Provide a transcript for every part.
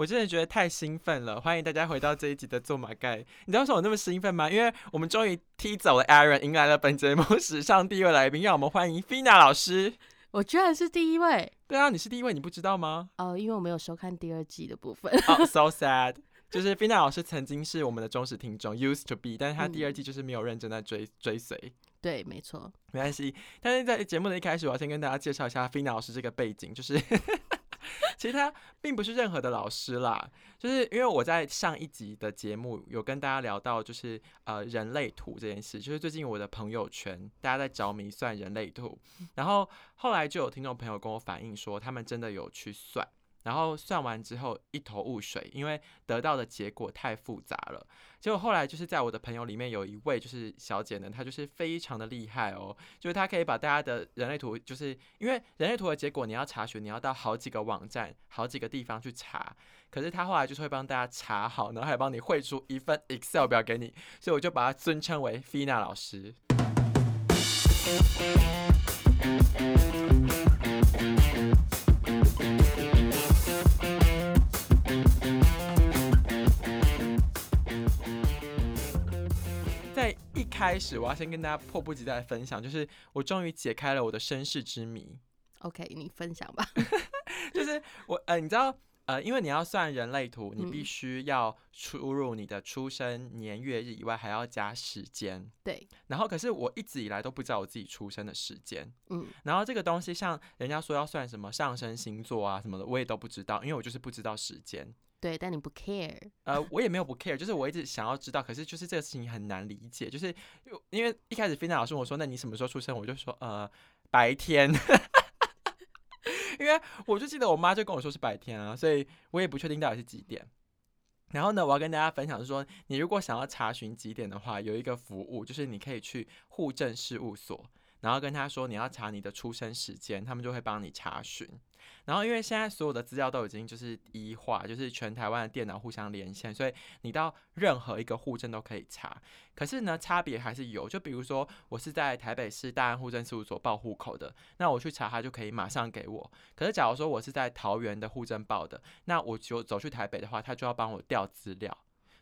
我真的觉得太兴奋了！欢迎大家回到这一集的做马盖。你知道为什么我那么兴奋吗？因为我们终于踢走了 Aaron，迎来了本节目史上第一位来宾，让我们欢迎 Fina 老师。我居然是第一位！对啊，你是第一位，你不知道吗？哦，因为我没有收看第二季的部分。哦，so sad。就是 Fina 老师曾经是我们的忠实听众，used to be，但是他第二季就是没有认真在追追随。对，没错，没关系。但是在节目的一开始，我要先跟大家介绍一下 Fina 老师这个背景，就是 其实他并不是任何的老师啦，就是因为我在上一集的节目有跟大家聊到，就是呃人类图这件事，就是最近我的朋友圈大家在着迷算人类图，然后后来就有听众朋友跟我反映说，他们真的有去算。然后算完之后一头雾水，因为得到的结果太复杂了。结果后来就是在我的朋友里面有一位就是小姐呢，她就是非常的厉害哦，就是她可以把大家的人类图，就是因为人类图的结果你要查询，你要到好几个网站、好几个地方去查。可是她后来就是会帮大家查好，然后还帮你绘出一份 Excel 表给你，所以我就把她尊称为 Fina 老师。开始，我要先跟大家迫不及待的分享，就是我终于解开了我的身世之谜。OK，你分享吧。就是我呃，你知道呃，因为你要算人类图，你必须要输入你的出生年月日以外，还要加时间。对。然后，可是我一直以来都不知道我自己出生的时间。嗯。然后这个东西，像人家说要算什么上升星座啊什么的，我也都不知道，因为我就是不知道时间。对，但你不 care，呃，我也没有不 care，就是我一直想要知道，可是就是这个事情很难理解，就是因为一开始菲娜老师我说，那你什么时候出生？我就说，呃，白天，因为我就记得我妈就跟我说是白天啊，所以我也不确定到底是几点。然后呢，我要跟大家分享是说，你如果想要查询几点的话，有一个服务，就是你可以去户政事务所。然后跟他说你要查你的出生时间，他们就会帮你查询。然后因为现在所有的资料都已经就是一化，就是全台湾的电脑互相连线，所以你到任何一个户政都可以查。可是呢，差别还是有。就比如说我是在台北市大安户政事务所报户口的，那我去查他就可以马上给我。可是假如说我是在桃园的户政报的，那我就走去台北的话，他就要帮我调资料。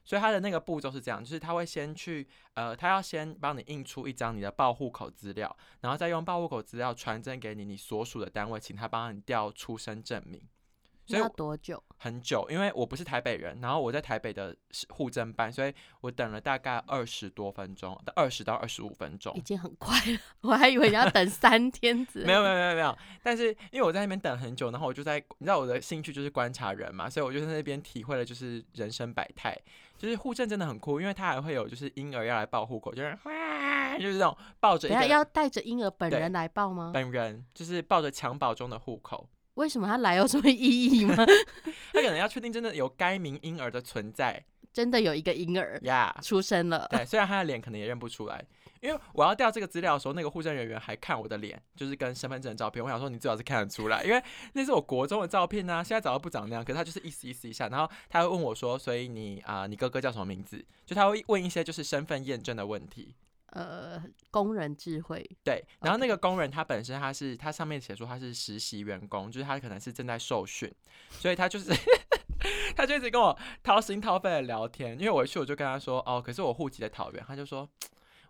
所以他的那个步骤是这样，就是他会先去，呃，他要先帮你印出一张你的报户口资料，然后再用报户口资料传真给你你所属的单位，请他帮你调出生证明。所以要多久？很久，因为我不是台北人，然后我在台北的户政办，所以我等了大概二十多分钟，二十到二十五分钟，已经很快了。我还以为你要等 三天子。没有没有没有没有，但是因为我在那边等很久，然后我就在，你知道我的兴趣就是观察人嘛，所以我就在那边体会了就是人生百态。就是户政真的很酷，因为他还会有就是婴儿要来报户口，就是哇，就是这种抱着，要带着婴儿本人来报吗？本人就是抱着襁褓中的户口。为什么他来有什么意义吗？他可能要确定真的有该名婴儿的存在，真的有一个婴儿呀出生了。对，虽然他的脸可能也认不出来，因为我要调这个资料的时候，那个护证人员还看我的脸，就是跟身份证照片。我想说你最好是看得出来，因为 那是我国中的照片呢。现在早就不长那样，可是他就是意思意思一下，然后他会问我说：“所以你啊，你哥哥叫什么名字？”就他会问一些就是身份验证的问题。呃，工人智慧对，然后那个工人他本身他是他上面写说他是实习员工，就是他可能是正在受训，所以他就是 他就一直跟我掏心掏肺的聊天。因为我一去我就跟他说哦，可是我户籍在桃园，他就说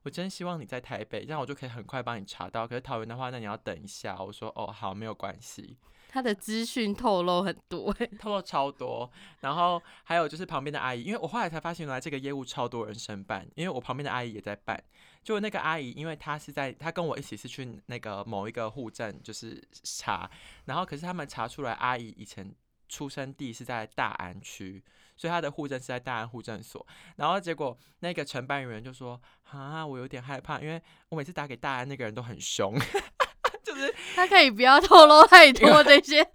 我真希望你在台北，这样我就可以很快帮你查到。可是桃园的话，那你要等一下。我说哦，好，没有关系。他的资讯透露很多，透露超多。然后还有就是旁边的阿姨，因为我后来才发现原来这个业务超多人申办，因为我旁边的阿姨也在办。就那个阿姨，因为她是在，她跟我一起是去那个某一个户政，就是查，然后可是他们查出来阿姨以前出生地是在大安区，所以他的户政是在大安户政所，然后结果那个承办人员就说，啊，我有点害怕，因为我每次打给大安那个人都很凶，就是他可以不要透露太多这些，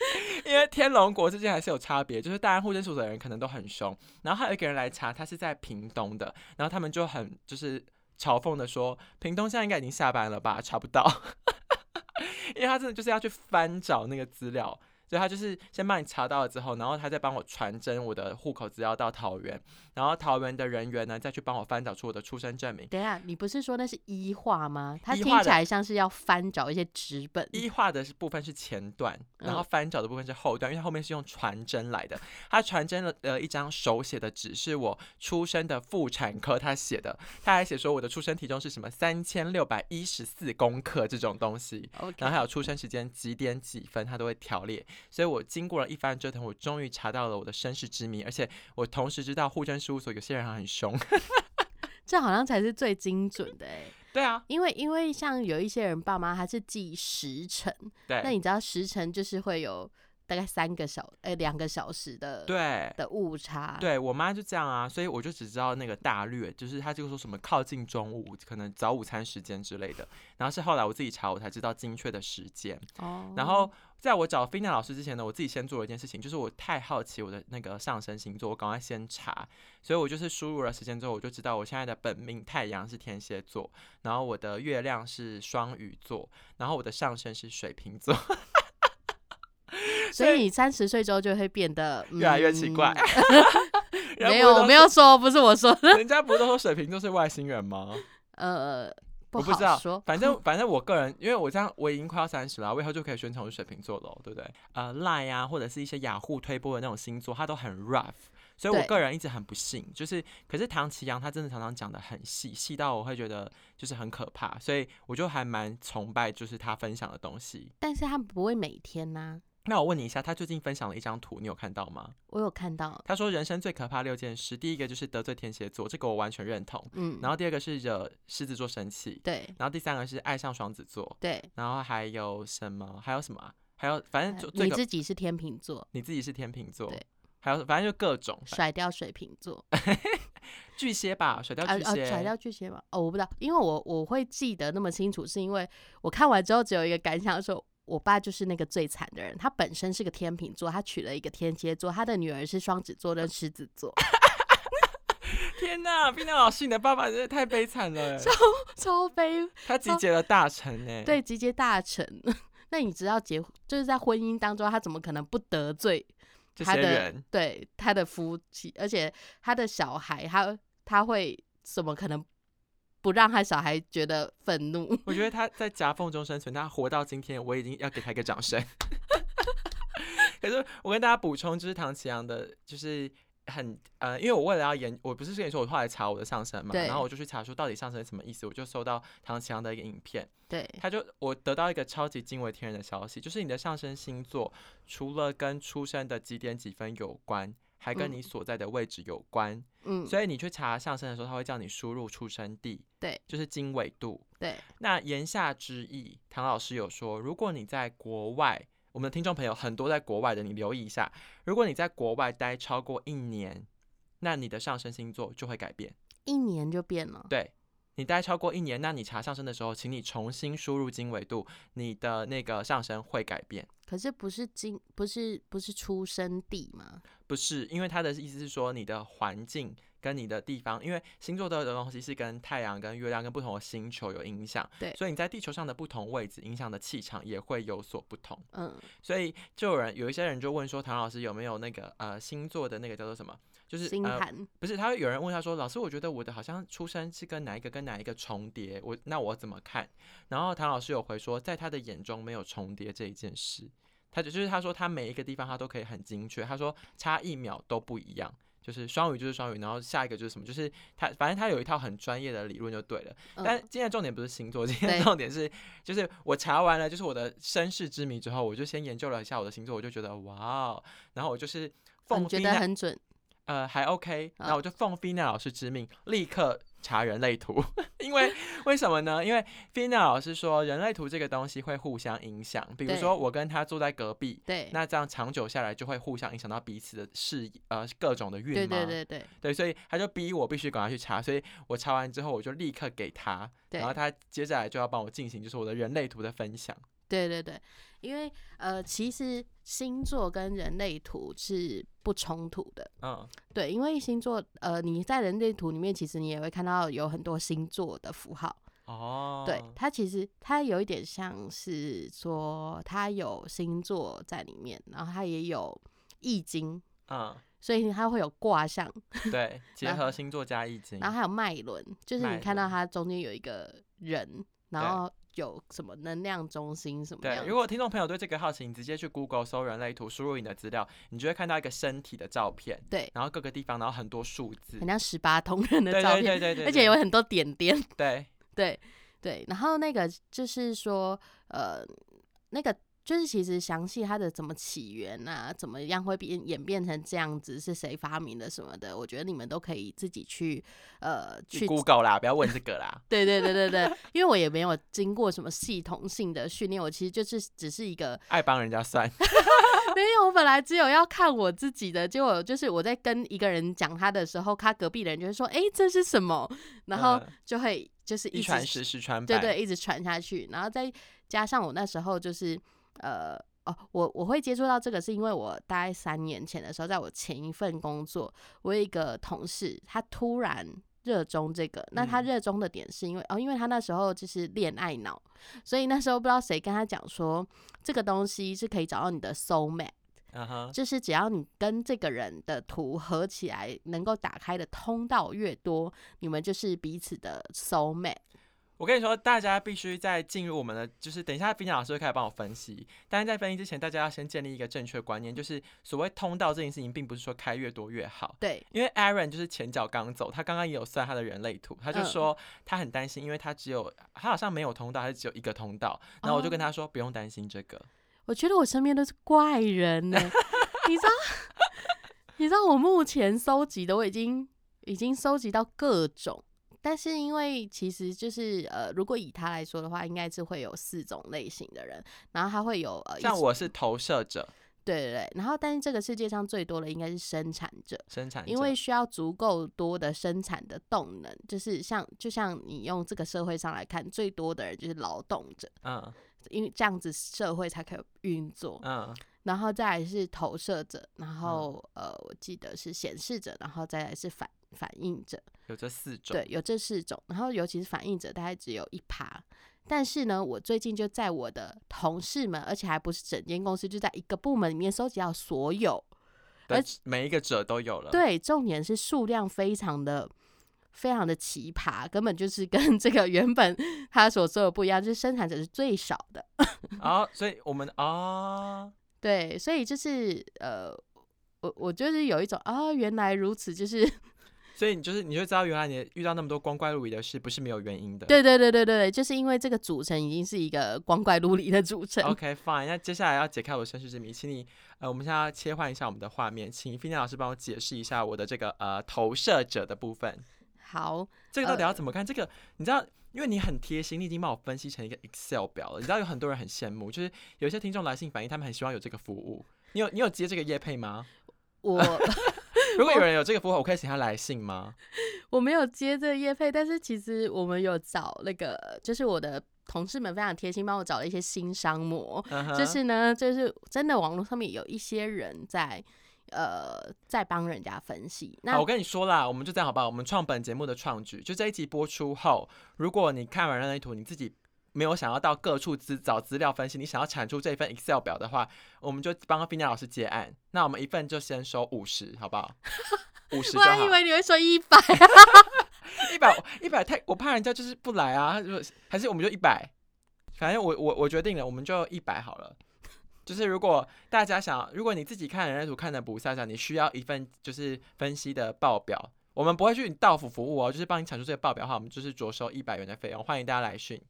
因为天龙国之间还是有差别，就是大安户政所的人可能都很凶，然后还有一个人来查，他是在屏东的，然后他们就很就是。嘲讽的说：“屏东现在应该已经下班了吧？查不到，因为他真的就是要去翻找那个资料，所以他就是先帮你查到了之后，然后他再帮我传真我的户口资料到桃园，然后桃园的人员呢再去帮我翻找出我的出生证明。等下，你不是说那是医化吗？他听起来像是要翻找一些纸本。医化的部分是前段，然后翻找的部分是后段，因为它后面是用传真来的。他传真了呃一张手写的纸，是我出生的妇产科他写的，他还写说我的出生体重是什么三千六百一十四公克这种东西，然后还有出生时间几点几分，他都会条列。所以我经过了一番折腾，我终于查到了我的身世之谜，而且我同时知道户政事务所有些人很凶，这好像才是最精准的哎。对啊，因为因为像有一些人爸妈他是记时辰，对，那你知道时辰就是会有。大概三个小呃两个小时的对的误差，对我妈就这样啊，所以我就只知道那个大略，就是她就说什么靠近中午，可能早午餐时间之类的。然后是后来我自己查，我才知道精确的时间。哦。然后在我找菲娜老师之前呢，我自己先做了一件事情，就是我太好奇我的那个上升星座，我赶快先查。所以我就是输入了时间之后，我就知道我现在的本命太阳是天蝎座，然后我的月亮是双鱼座，然后我的上升是水瓶座。所以你三十岁之后就会变得越来越奇怪。没有，我没有说，不是我说的。人家不是都说水瓶座是外星人吗？呃，我不知道。反正反正我个人，因为我这样我已经快要三十了，我以后就可以宣传我是水瓶座了，对不对？呃，Line 啊，或者是一些雅虎推播的那种星座，它都很 rough，所以我个人一直很不信。就是，可是唐奇阳他真的常常讲的很细，细到我会觉得就是很可怕，所以我就还蛮崇拜，就是他分享的东西。但是他不会每天呢。那我问你一下，他最近分享了一张图，你有看到吗？我有看到。他说人生最可怕六件事，第一个就是得罪天蝎座，这个我完全认同。嗯。然后第二个是惹狮子座生气。对。然后第三个是爱上双子座。对。然后还有什么？还有什么？还有反正就你自己是天秤座。你自己是天秤座。对。还有反正就各种甩掉水瓶座。巨蟹吧，甩掉巨蟹。甩掉巨蟹吧。哦，我不知道，因为我我会记得那么清楚，是因为我看完之后只有一个感想，说。我爸就是那个最惨的人，他本身是个天秤座，他娶了一个天蝎座，他的女儿是双子座跟狮子座。天哪，冰娜老师，你的爸爸真的太悲惨了，超超悲。他集结了大臣呢，对，集结大臣。那你知道结就是在婚姻当中，他怎么可能不得罪他的对他的夫妻，而且他的小孩，他他会怎么可能？不让他小孩觉得愤怒，我觉得他在夹缝中生存，他活到今天，我已经要给他一个掌声。可是我跟大家补充，就是唐奇阳的，就是很呃，因为我为了要研，我不是跟你说我后来查我的上身嘛，然后我就去查说到底上身什么意思，我就搜到唐奇阳的一个影片，对，他就我得到一个超级惊为天人的消息，就是你的上升星座除了跟出生的几点几分有关。还跟你所在的位置有关，嗯，所以你去查上升的时候，他会叫你输入出生地，对，就是经纬度，对。那言下之意，唐老师有说，如果你在国外，我们的听众朋友很多在国外的，你留意一下，如果你在国外待超过一年，那你的上升星座就会改变，一年就变了，对。你待超过一年，那你查上升的时候，请你重新输入经纬度，你的那个上升会改变。可是不是经，不是不是出生地吗？不是，因为他的意思是说你的环境跟你的地方，因为星座的东西是跟太阳、跟月亮、跟不同的星球有影响。对，所以你在地球上的不同位置，影响的气场也会有所不同。嗯，所以就有人有一些人就问说，唐老师有没有那个呃星座的那个叫做什么？就是星盘不是，他会有人问他说：“老师，我觉得我的好像出生是跟哪一个跟哪一个重叠，我那我怎么看？”然后唐老师有回说，在他的眼中没有重叠这一件事，他就就是他说他每一个地方他都可以很精确，他说差一秒都不一样，就是双鱼就是双鱼，然后下一个就是什么，就是他反正他有一套很专业的理论就对了。但今天重点不是星座，今天重点是就是我查完了就是我的身世之谜之后，我就先研究了一下我的星座，我就觉得哇，哦然后我就是你觉得很准。呃，还 OK，那我就奉菲娜老师之命，立刻查人类图。因为为什么呢？因为菲娜老师说，人类图这个东西会互相影响。比如说，我跟他坐在隔壁，对，那这样长久下来就会互相影响到彼此的事，呃，各种的运对对对对对，所以他就逼我必须赶快去查。所以我查完之后，我就立刻给他，然后他接下来就要帮我进行，就是我的人类图的分享。对对对，因为呃，其实星座跟人类图是不冲突的。嗯，对，因为星座呃，你在人类图里面，其实你也会看到有很多星座的符号。哦，对，它其实它有一点像是说它有星座在里面，然后它也有易经，嗯，所以它会有卦象，对，结合星座加易经然，后还有脉轮，就是你看到它中间有一个人，然对后有什么能量中心什么对，如果听众朋友对这个好奇，你直接去 Google 搜人类图，输入你的资料，你就会看到一个身体的照片，对，然后各个地方，然后很多数字。很，像十八铜人的照片，对对对对，而且有很多点点，对。对对，然后那个就是说，呃，那个就是其实详细它的怎么起源啊，怎么样会变演变成这样子，是谁发明的什么的，我觉得你们都可以自己去呃去去 Google 啦，不要问这个啦。对对对对对，因为我也没有经过什么系统性的训练，我其实就是只是一个 爱帮人家算，没有，我本来只有要看我自己的，结果就是我在跟一个人讲他的时候，他隔壁的人就会说：“哎、这是什么？”然后嗯就会就是一传十，十传百，对对，一直传下去，然后再加上我那时候就是呃。哦，我我会接触到这个，是因为我大概三年前的时候，在我前一份工作，我有一个同事，他突然热衷这个。那他嗯热衷的点是因为哦，因为他那时候就是恋爱脑，所以那时候不知道谁跟他讲说，这个东西是可以找到你的 soul mate。就是只要你跟这个人的图合起来，能够打开的通道越多，你们就是彼此的 soul mate。我跟你说，大家必须在进入我们的，就是等一下，冰讲老师会开始帮我分析。但是在分析之前，大家要先建立一个正确观念，就是所谓通道这件事情，并不是说开越多越好。对，因为 Aaron 就是前脚刚走，他刚刚也有算他的人类图，他就嗯说他很担心，因为他只有他好像没有通道，还是只有一个通道。然后我就跟他说，不用担心这个。我觉得我身边都是怪人呢、你知道？你知道我目前收集的，我已经已经收集到各种。但是因为其实就是呃，如果以他来说的话，应该是会有四种类型的人，然后他会有呃，一像我是投射者、对对对，然后但是这个世界上最多的应该是生产者，生产者，因为需要足够多的生产的动能，就是像就像你用这个社会上来看，最多的人就是劳动者，嗯。因为这样子社会才可以运作。嗯。然后再来是投射者，然后、呃，我记得是显示者，然后再来是反反应者，有这四种。对，有这四种。然后尤其是反应者，大概只有一趴。但是呢，我最近就在我的同事们，而且还不是整间公司，就在一个部门里面收集到所有。的而每一个者都有了。，对，重点是数量非常的。非常的奇葩，根本就是跟这个原本 他所说的不一样，就是生产者是最少的，然 后所以我们啊，对，所以就是呃，我我就是有一种啊，原来如此，就是所以你就是你就知道原来你遇到那么多光怪陆离的事，不是没有原因的。对对对对对，就是因为这个组成已经是一个光怪陆离的组成。OK fine，那接下来要解开我的身世之谜，请你呃，我们现在要切换一下我们的画面，请菲娜老师帮我解释一下我的这个呃投射者的部分。好，这个到底要呃怎么看？这个你知道，因为你很贴心，你已经帮我分析成一个 Excel 表了。你知道有很多人很羡慕，就是有一些听众来信反映，他们很希望有这个服务。你有你有接这个业配吗？我 如果有人有这个服务，我可以请他来信吗？我没有接这个业配，但是其实我们有找那个，就是我的同事们非常贴心，帮我找了一些新商模。就是呢，就是真的网络上面有一些人在呃在帮人家分析。那，我跟你说啦，我们就这样好不好？我们创本节目的创举，就这一集播出后，如果你看完那一图，你自己没有想要到各处资找资料分析，你想要产出这份 Excel 表的话，我们就帮菲娜老师结案。那我们一份就先收五十，好不好？五十我还以好。为你会说一百，一百一百太，我怕人家就是不来啊。如果还是我们就一百，反正我我我决定了，我们就一百好了。就是如果大家想，如果你自己看人类图看的不飒飒，你需要一份就是分析的报表，我们不会去你到府服务哦，就是帮你产出这个报表的话，我们就是着收一百元的费用，欢迎大家来讯。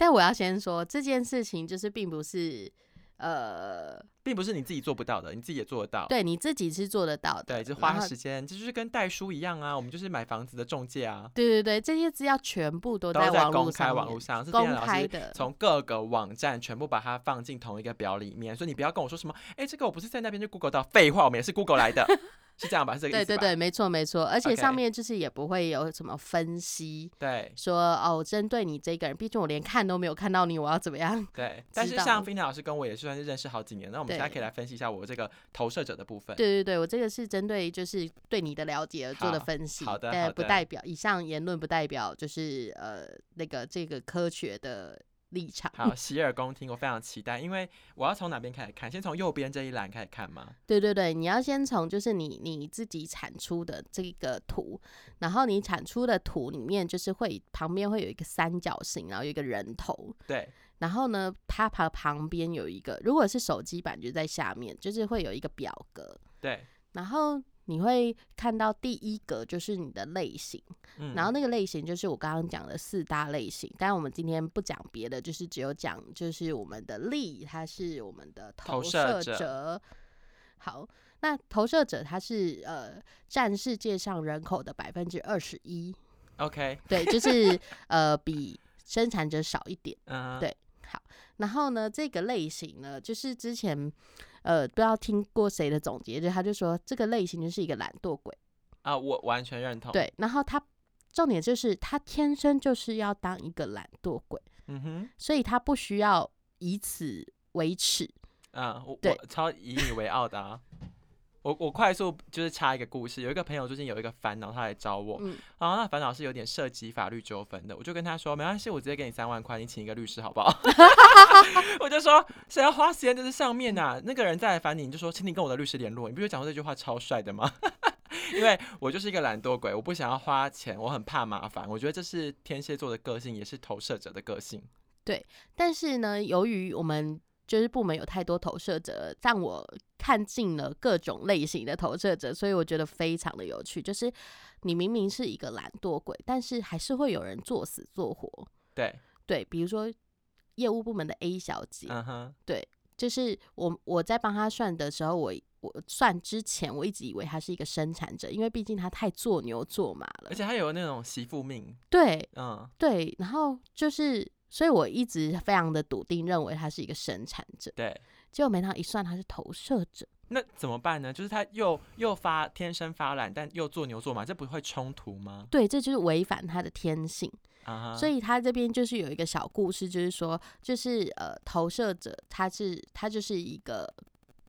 但我要先说这件事情，就是并不是呃，并不是你自己做不到的，你自己也做得到。对你自己是做得到的，对，就花时间，这就是跟代书一样啊，我们就是买房子的中介啊，对对对，这些资料全部都都在网络公开网络上，是公店老师开的。从各个网站全部把它放进同一个表里面，所以你不要跟我说什么，哎、这个我不是在那边就 Google 到，废话，我们也是 Google 来的，是这样吧？是这个意思吧？对对对，没错没错，而且上面就是也不会有什么分析，对说哦，针对你这个人，毕竟我连看都没有看到你，我要怎么样？对但是像菲娜老师跟我也是算是认识好几年，那我们现在可以来分析一下我这个投射者的部分。对对对，我这个是针对就是对你的了解而做的分析，好的但好的不代表以上言论不代表就是呃那个这个科学的立场。好，洗耳恭听，我非常期待，因为我要从哪边开始看？先从右边这一栏开始看吗？对对对，你要先从就是你你自己产出的这个图，然后你产出的图里面就是会旁边会有一个三角形，然后有一个人头，对，然后呢，它旁旁边有一个，如果是手机版就在下面，就是会有一个表格，对，然后你会看到第一个就是你的类型，嗯，然后那个类型就是我刚刚讲的四大类型，但我们今天不讲别的，就是只有讲就是我们的力，它是我们的投投射射者者。好，那投射者它是呃占世界上人口的百分之二十一，OK，对，就是 呃比生产者少一点。嗯，对好，然后呢，这个类型呢，就是之前呃不知道听过谁的总结，就他就说这个类型就是一个懒惰鬼。啊，我完全认同。，对，然后他重点就是他天生就是要当一个懒惰鬼，嗯哼，所以他不需要以此为耻。啊，我对我超以你为傲的啊。我我快速就是插一个故事，有一个朋友最近有一个烦恼，他来找我，嗯，然后那烦恼是有点涉及法律纠纷的，我就跟他说没关系，我直接给你三万块，你请一个律师好不好？我就说谁要花时间在这上面呐、那个人再来烦你，你就说请你跟我的律师联络，你不是讲过这句话超帅的吗？因为我就是一个懒惰鬼，我不想要花钱，我很怕麻烦，我觉得这是天蝎座的个性，也是投射者的个性。对但是呢，由于我们就是部门有太多投射者，让我看尽了各种类型的投射者，所以我觉得非常的有趣。就是你明明是一个懒惰鬼，但是还是会有人做死做活。对，对，比如说业务部门的 A 小姐，嗯哼，就是我我在帮她算的时候，我我算之前我一直以为她是一个生产者，因为毕竟她太做牛做马了而。且他有那种媳妇命，对嗯，对，然后就是，所以我一直非常的笃定认为他是一个生产者，对。结果没想到一算他是投射者。那怎么办呢？就是他又又发天生发懒，但又做牛做马，这不会冲突吗？对，这就是违反他的天性。所以他这边就是有一个小故事，就是说，就是呃，投射者他是他就是一个，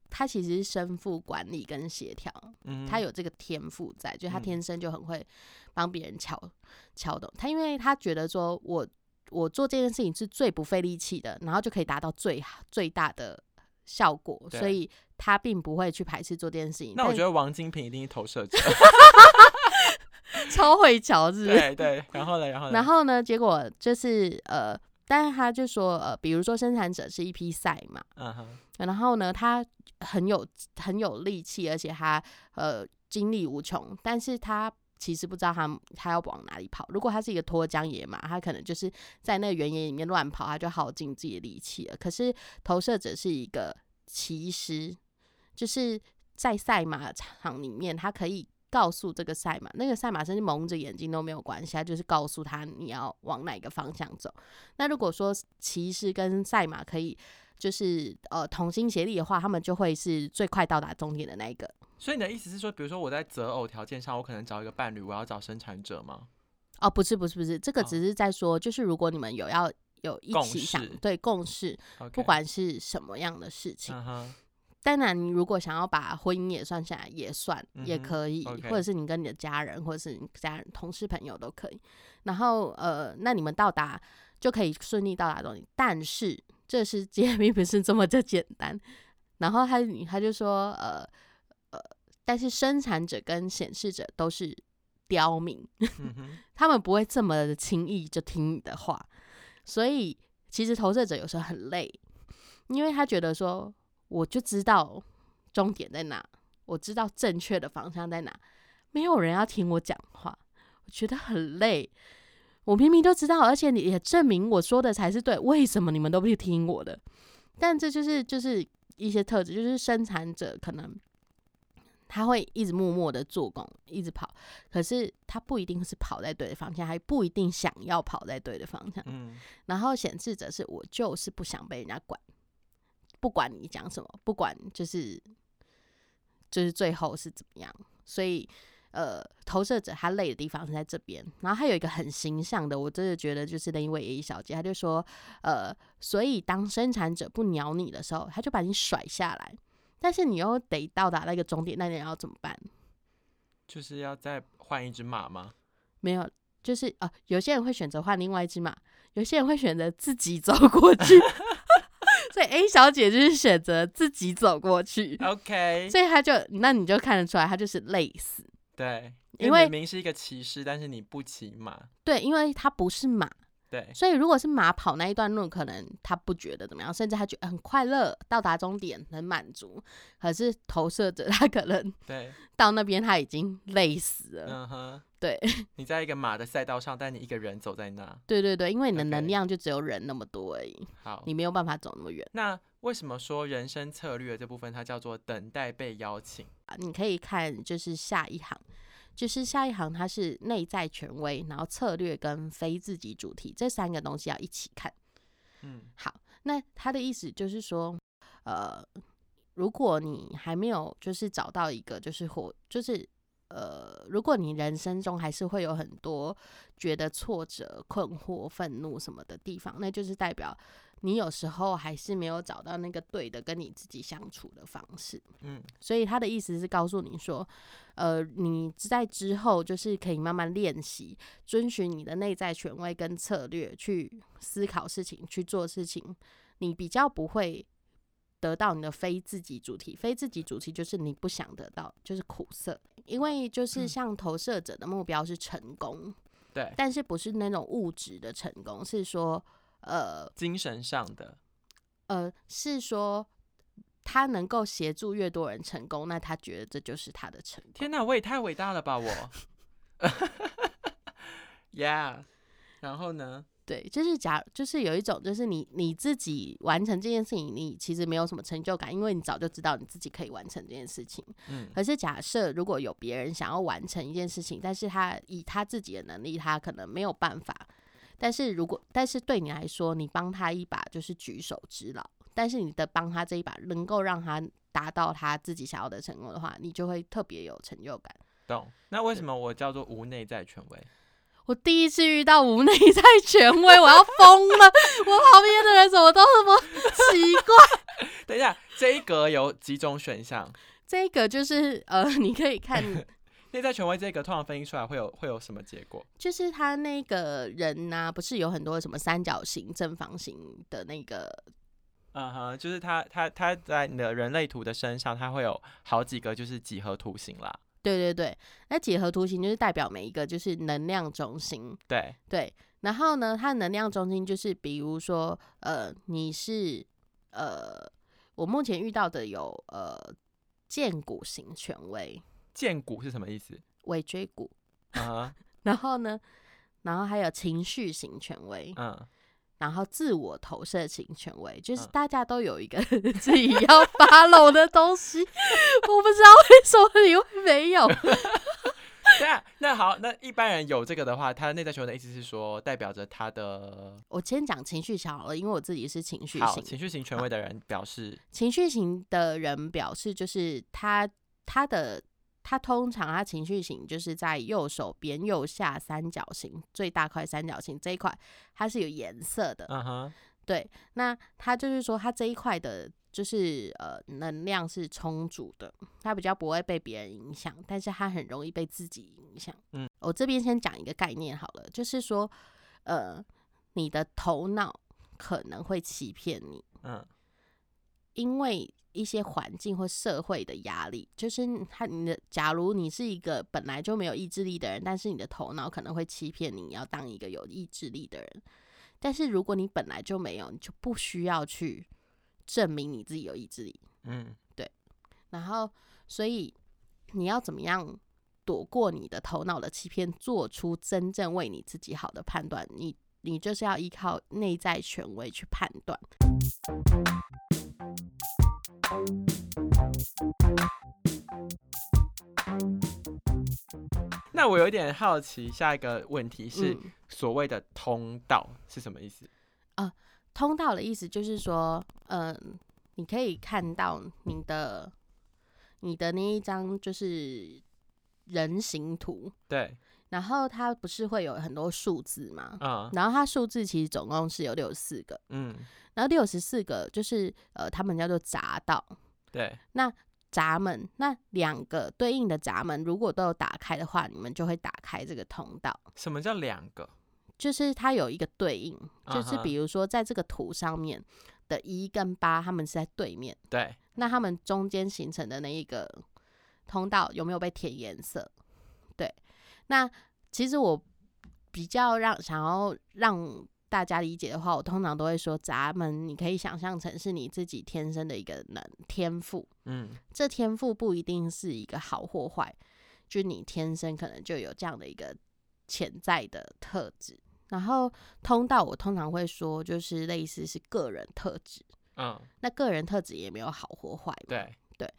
他其实是身负管理跟协调，嗯他有这个天赋在，就他嗯天生就很会帮别人敲敲动他，因为他觉得说我我做这件事情是最不费力气的，然后就可以达到最好最大的效果，所以他并不会去排斥做这件事情。那我觉得王金平一定是投射者，超会瞧，是不是？对对。然后呢，然后呢？然后呢，结果就是呃，但是他就说呃，比如说生产者是一批赛马，嗯哼，然后呢，他很有很有力气，而且他呃精力无穷，但是他其实不知道他他要往哪里跑。如果他是一个脱缰野马，他可能就是在那个原野里面乱跑，他就耗尽自己的力气了。可是投射者是一个骑师，就是在赛马场里面，他可以。告诉这个赛马，那个赛马甚至蒙着眼睛都没有关系，他就是告诉他你要往哪个方向走。那如果说骑士跟赛马可以就是呃同心协力的话，他们就会是最快到达终点的那一个。所以你的意思是说，比如说我在择偶条件上，我可能找一个伴侣，我要找生产者吗？哦，不是不是不是，这个哦只是在说，就是如果你们有要有一起想识对共事不管是什么样的事情，当然你如果想要把婚姻也算下来，也算也可以，或者是你跟你的家人，或者是你家人、同事、朋友都可以。然后呃，那你们到达就可以顺利到达终点，但是这世界 并不是这么的简单。然后他他就说呃呃，但是生产者跟显示者都是刁民，嗯，他们不会这么的轻易就听你的话，所以其实投射者有时候很累，因为他觉得说，我就知道终点在哪，我知道正确的方向在哪，没有人要听我讲话，我觉得很累。我明明都知道，而且你也证明我说的才是对，为什么你们都不去听我的？但这就是就是一些特质，就是生产者可能他会一直默默的做工，一直跑，可是他不一定是跑在对的方向，还不一定想要跑在对的方向。嗯，然后显示者是我就是不想被人家管，不管你讲什么，不管就是就是最后是怎么样，所以呃，投射者他累的地方是在这边。然后还有一个很形象的，我真的觉得就是那一位 A 小姐，她就说，呃，所以当生产者不鸟你的时候，他就把你甩下来，但是你又得到达那个终点，那你要怎么办？就是要再换一只马吗？没有，就是呃，有些人会选择换另外一只马，有些人会选择自己走过去。所以 A 小姐就是选择自己走过去，OK。所以她就，那你就看得出来，她就是累死。对，因为明明是一个骑士，但是你不骑马。对，因为他不是马。对，所以如果是马跑那一段路，可能他不觉得怎么样，甚至他觉得很快乐，到达终点很满足。可是投射者 他可能对 到那边他已经累死了。嗯哼，对，你在一个马的赛道上，但你一个人走在那。对对对，因为你的能量就只有人那么多而已。好，你没有办法走那么远。那为什么说人生策略这部分它叫做等待被邀请啊？你可以看就是下一行。就是下一行，它是内在权威，然后策略跟非自己主题这三个东西要一起看。嗯，好，那他的意思就是说，呃，如果你还没有就是找到一个就是或就是呃，如果你人生中还是会有很多觉得挫折、困惑、愤怒什么的地方，那就是代表。你有时候还是没有找到那个对的跟你自己相处的方式，嗯，所以他的意思是告诉你说，呃，你在之后就是可以慢慢练习，遵循你的内在权威跟策略去思考事情、去做事情，你比较不会得到你的非自己主题。非自己主题就是你不想得到，就是苦涩，因为就是像投射者的目标是成功，对，但是不是那种物质的成功，是说。呃，精神上的，呃，是说他能够协助越多人成功，那他觉得这就是他的成功。天哪，我也太伟大了吧！我，Yeah，然后呢？对，就是假，就是有一种，就是你你自己完成这件事情，你其实没有什么成就感，因为你早就知道你自己可以完成这件事情。嗯。可是假设如果有别人想要完成一件事情，但是他以他自己的能力，他可能没有办法。但是如果，但是对你来说，你帮他一把就是举手之劳。但是你的帮他这一把，能够让他达到他自己想要的成功的话，你就会特别有成就感。懂？那为什么我叫做无内在权威？我第一次遇到无内在权威，我要疯了！我旁边的人怎么都那么奇怪？等一下，这一格有几种选项？这一格就是呃，你可以看。内在权威这个通常分析出来会有会有什么结果？就是他那个人呢，不是有很多什么三角形、正方形的那个，嗯哼，就是他他他在你的人类图的身上，他会有好几个就是几何图形啦。对对对，那几何图形就是代表每一个就是能量中心。对对，然后呢，它的能量中心就是比如说，呃，你是呃，我目前遇到的有呃，剑骨型权威。剑骨是什么意思？尾椎骨啊，然后呢，然后还有情绪型权威，嗯，然后自我投射型权威，就是大家都有一个 自己要 follow 的东西，我不知道为什么你会没有。对啊，那好，那一般人有这个的话，他内在权威的意思是说，代表着他的。我先讲情绪型好了，因为我自己是情绪型，情绪型权威的人表示，情绪型的人表示就是他他的。他通常他情绪型就是在右手边右下三角形最大块三角形这一块，它是有颜色的。嗯哼，对，那它就是说它这一块的，就是呃能量是充足的，他比较不会被别人影响，但是他很容易被自己影响。嗯，我这边先讲一个概念好了，就是说呃你的头脑可能会欺骗你。嗯，因为。一些环境或社会的压力，就是他你的。假如你是一个本来就没有意志力的人，但是你的头脑可能会欺骗你要当一个有意志力的人。但是如果你本来就没有，你就不需要去证明你自己有意志力。嗯，对。然后，所以你要怎么样躲过你的头脑的欺骗，做出真正为你自己好的判断？你你就是要依靠内在权威去判断。那我有点好奇，下一个问题是所谓的通道是什么意思？啊，通道的意思就是说，嗯，你可以看到你的你的那一张就是人形图，对，然后它不是会有很多数字吗？嗯然后它数字其实总共是有六十四个，嗯，然后六十四个就是呃，他们叫做闸道。对，那闸门，那两个对应的闸门如果都有打开的话，你们就会打开这个通道。什么叫两个？就是它有一个对应，就是比如说在这个图上面的一跟八，他们是在对面，对，那他们中间形成的那一个通道有没有被填颜色？对，那其实我比较让想要让大家理解的话，我通常都会说闸门，你可以想象成是你自己天生的一个能天赋，嗯这天赋不一定是一个好或坏，就你天生可能就有这样的一个潜在的特质。然后通道，我通常会说就是类似是个人特质，嗯，那个人特质也没有好或坏对。对，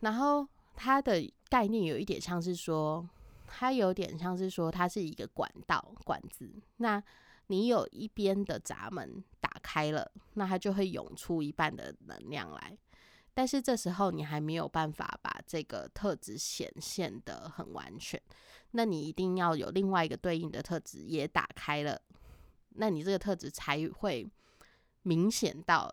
然后它的概念有一点像是说，它有点像是说它是一个管道管子，那你有一边的闸门打开了，那它就会涌出一半的能量来。但是这时候你还没有办法把这个特质显现的很完全，那你一定要有另外一个对应的特质也打开了，那你这个特质才会明显到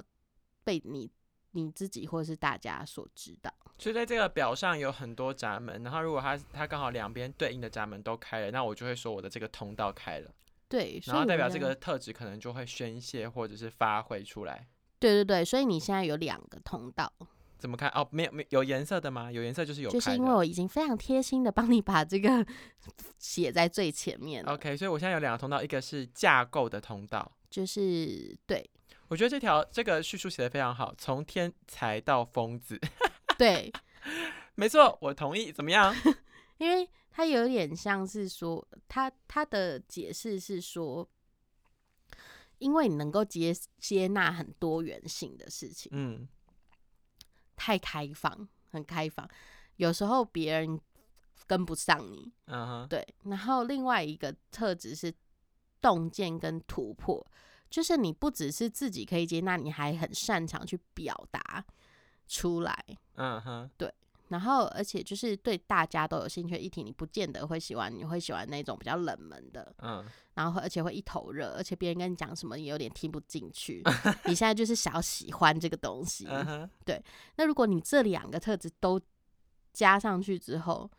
被你你自己或是大家所知道。所以在这个表上有很多闸门，然后如果它它刚好两边对应的闸门都开了，那我就会说我的这个通道开了，对，然后代表这个特质可能就会宣泄或者是发挥出来。对对对，所以你现在有两个通道，怎么看？哦，没有没有颜色的吗？有颜色就是有就是。因为我已经非常贴心的帮你把这个 写在最前面了 OK，所以我现在有两个通道，一个是架构的通道。就是对我觉得这条这个叙述写的非常好，从天才到疯子，对，没错，我同意。怎么样？因为他有点像是说，他他的解释是说，因为你能够接接纳很多元性的事情，嗯太开放，很开放，有时候别人跟不上你，嗯哼，对，然后另外一个特质是洞见跟突破，就是你不只是自己可以接纳，你还很擅长去表达出来。嗯哼，对然后，而且就是对大家都有兴趣的议题，你不见得会喜欢，你会喜欢那种比较冷门的，嗯然后而且会一头热，而且别人跟你讲什么，你有点听不进去。你现在就是想要喜欢这个东西。嗯哼，那如果你这两个特质都加上去之后，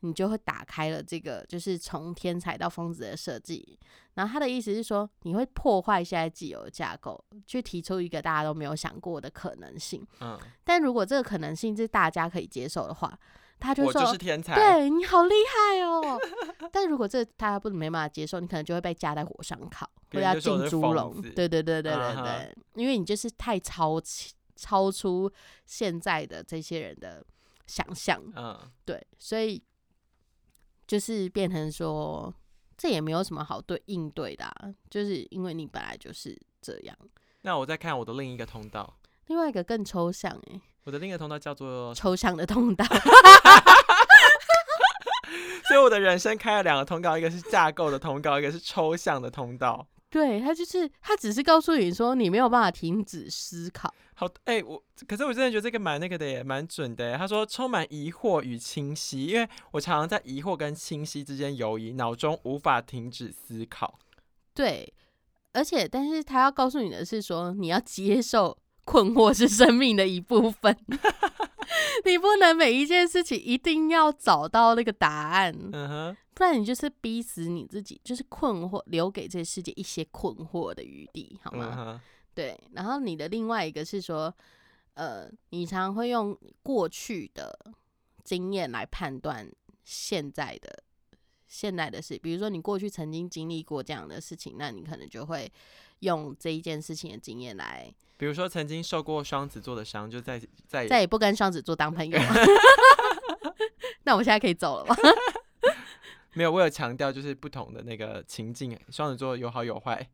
你就会打开了这个，就是从天才到疯子的设计。然后他的意思是说，你会破坏现在既有的架构，去提出一个大家都没有想过的可能性。嗯，但如果这个可能性是大家可以接受的话，他就我说：“就是天才。，对你好厉害哦。”但如果这大家不没办法接受，你可能就会被架在火上烤，或者进猪笼。子对对对对对对，因为你就是太超其超出现在的这些人的想象，嗯，对，所以就是变成说，这也没有什么好对应对的、啊，就是因为你本来就是这样。那我再看我的另一个通道，另外一个更抽象诶、我的另一个通道叫做，抽象的通道，所以我的人生开了两个通道，一个是架构的通道，一个是抽象的通道。对他就是他只是告诉你说你没有办法停止思考，好，哎、我可是我真的觉得这个蛮那个的耶，蛮准的耶。他说充满疑惑与清晰，因为我常常在疑惑跟清晰之间游移，脑中无法停止思考。对，而且但是他要告诉你的是说你要接受困惑是生命的一部分，你不能每一件事情一定要找到那个答案，嗯哼，不然你就是逼死你自己，就是困惑，留给这个世界一些困惑的余地，好吗？嗯，对，然后你的另外一个是说，呃，你常常会用过去的经验来判断现在的现在的事，比如说你过去曾经经历过这样的事情，那你可能就会用这一件事情的经验来，比如说曾经受过双子座的伤，就再再也再也不跟双子座当朋友了。那我现在可以走了吗？没有，我有强调就是不同的那个情境，双子座有好有坏。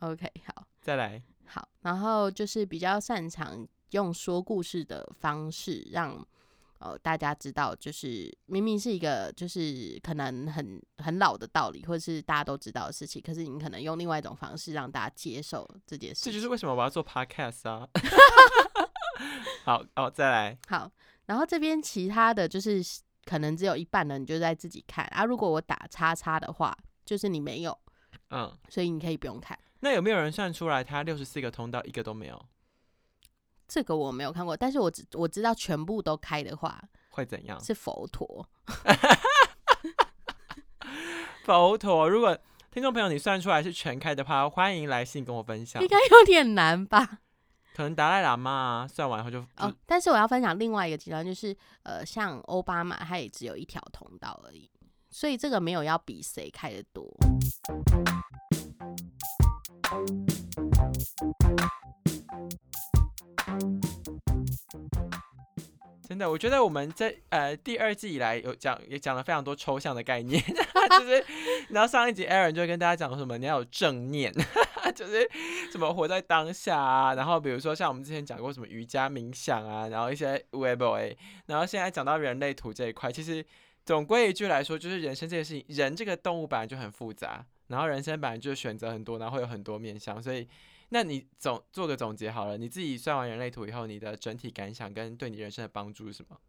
OK，好。再来，好，然后就是比较擅长用说故事的方式让呃大家知道，就是明明是一个就是可能很很老的道理，或者是大家都知道的事情，可是你可能用另外一种方式让大家接受这件事。这就是为什么我要做 podcast 啊。好，哦，再来，好，然后这边其他的就是可能只有一半的你就在自己看啊。如果我打叉叉的话，就是你没有，嗯，所以你可以不用看。那有没有人算出来他六十四个通道一个都没有？这个我没有看过，但是我知我知道全部都开的话会怎样？是佛陀。佛陀，如果听众朋友你算出来是全开的话，欢迎来信跟我分享。应该有点难吧？可能达赖喇嘛算完后就哦。但是我要分享另外一个极端，就是呃，像奥巴马他也只有一条通道而已，所以这个没有要比谁开的多。真的，我觉得我们在呃第二季以来有讲也讲了非常多抽象的概念，就是然后上一集 Aaron 就跟大家讲什么你要有正念，就是什么活在当下啊，然后比如说像我们之前讲过什么瑜伽冥想啊，然后一些 Web A，然后现在讲到人类图这一块，其实总归一句来说，就是人生这个事情，人这个动物本来就很复杂，然后人生本来就选择很多，然后会有很多面向，所以。那你总做个总结好了，你自己算完人类图以后，你的整体感想跟对你人生的帮助是什么？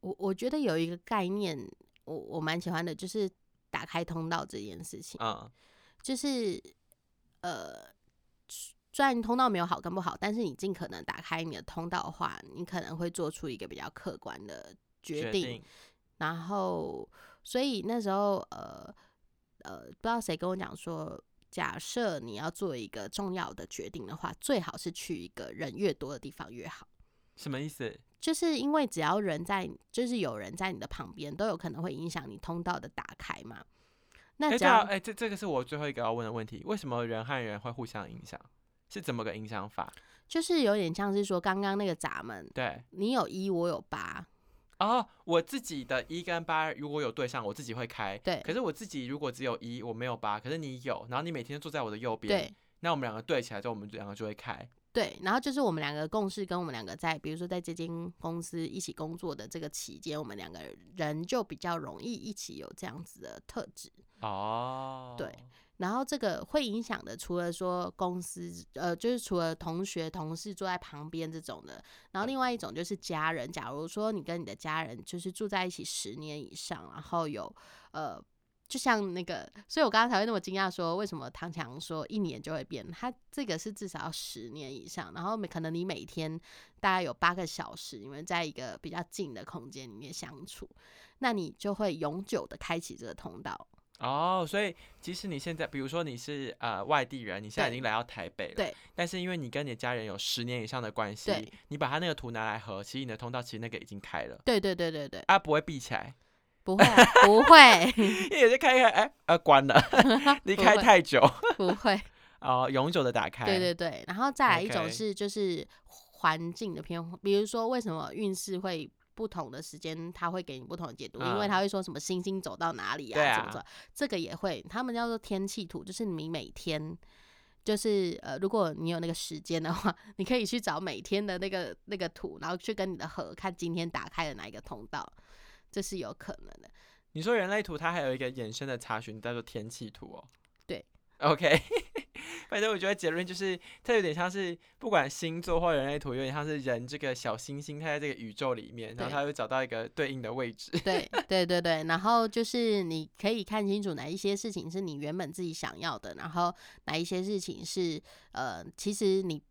我我觉得有一个概念，我我蛮喜欢的，就是打开通道这件事情。嗯，就是呃，虽然通道没有好跟不好，但是你尽可能打开你的通道的话，你可能会做出一个比较客观的决定。然后，所以那时候呃呃，不知道谁跟我讲说。假设你要做一个重要的决定的话，最好是去一个人越多的地方越好。什么意思？就是因为只要人在，就是有人在你的旁边，都有可能会影响你通道的打开嘛。那只要哎，这这个是我最后一个要问的问题：为什么人和人会互相影响？是怎么个影响法？就是有点像是说刚刚那个闸门，对你有一，我有八。哦，我自己的一跟八如果有对上，我自己会开。对。可是我自己如果只有一，我没有八，可是你有，然后你每天坐在我的右边，对。那我们两个对起来之后，我们两个就会开。对，然后就是我们两个共事，跟我们两个在，比如说在这间公司一起工作的这个期间，我们两个人就比较容易一起有这样子的特质。哦。对。然后这个会影响的，除了说公司，呃，就是除了同学、同事坐在旁边这种的，然后另外一种就是家人。假如说你跟你的家人就是住在一起十年以上，然后有呃，就像那个，所以我刚刚才会那么惊讶，说为什么唐强说一年就会变？他这个是至少要十年以上，然后每可能你每天大概有八个小时，你们在一个比较近的空间里面相处，那你就会永久的开启这个通道。哦，所以即使你现在，比如说你是呃外地人，你现在已经来到台北了，对。但是因为你跟你的家人有十年以上的关系，你把他那个图拿来合，其实你的通道其实那个已经开了。对对对对对。啊，不会闭起来。不会，不会。也是开开，哎，呃，关了。离开太久。不会。哦，永久的打开。对对对，然后再来一种是就是环境的偏，比如说为什么运势会。不同的时间，他会给你不同的解读，因为他会说什么星星走到哪里啊，怎么着，这个也会。他们叫做天气图，就是你每天，就是呃，如果你有那个时间的话，你可以去找每天的那个那个图，然后去跟你的河看今天打开了哪一个通道，这是有可能的。你说人类图，它还有一个衍生的查询叫做天气图哦。对，OK。反正我觉得结论就是，它有点像是不管星座或人类图，有点像是人这个小星星，它在这个宇宙里面，然后它会找到一个对应的位置。对对对对，然后就是你可以看清楚哪一些事情是你原本自己想要的，然后哪一些事情是呃，其实你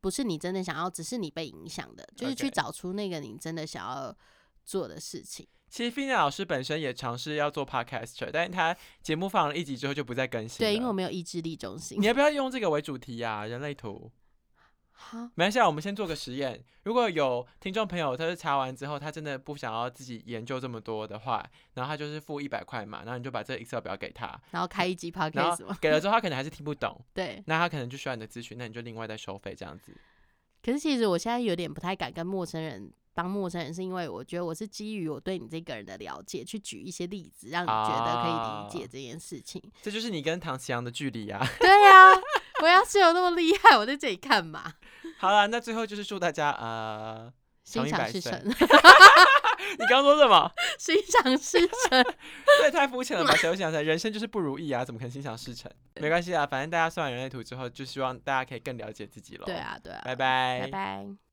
不是你真的想要，只是你被影响的，就是去找出那个你真的想要做的事情。其实菲娜老师本身也尝试要做 podcaster，但是他节目放了一集之后就不再更新。对，因为我没有意志力中心。你要不要用这个为主题呀？人类图。好，没关系，我们先做个实验。如果有听众朋友，他是查完之后，他真的不想要自己研究这么多的话，然后他就是付一百块嘛，然后你就把这 Excel 表给他，然后开一集 podcast 给了之后他可能还是听不懂。对。那他可能就需要你的咨询，那你就另外再收费这样子。可是其实我现在有点不太敢跟陌生人。当陌生人是因为我觉得我是基于我对你这个人的了解去举一些例子，让你觉得可以理解这件事情。这就是你跟唐奇阳的距离啊！对呀，我要是有那么厉害，我在这里看嘛。好了，那最后就是祝大家呃心想事成。你刚说什么？心想事成？这也太肤浅了吧！谁会想成人生就是不如意啊？怎么可能心想事成？没关系啊，反正大家算完人类图之后，就希望大家可以更了解自己了。对啊，对啊。拜拜，拜拜。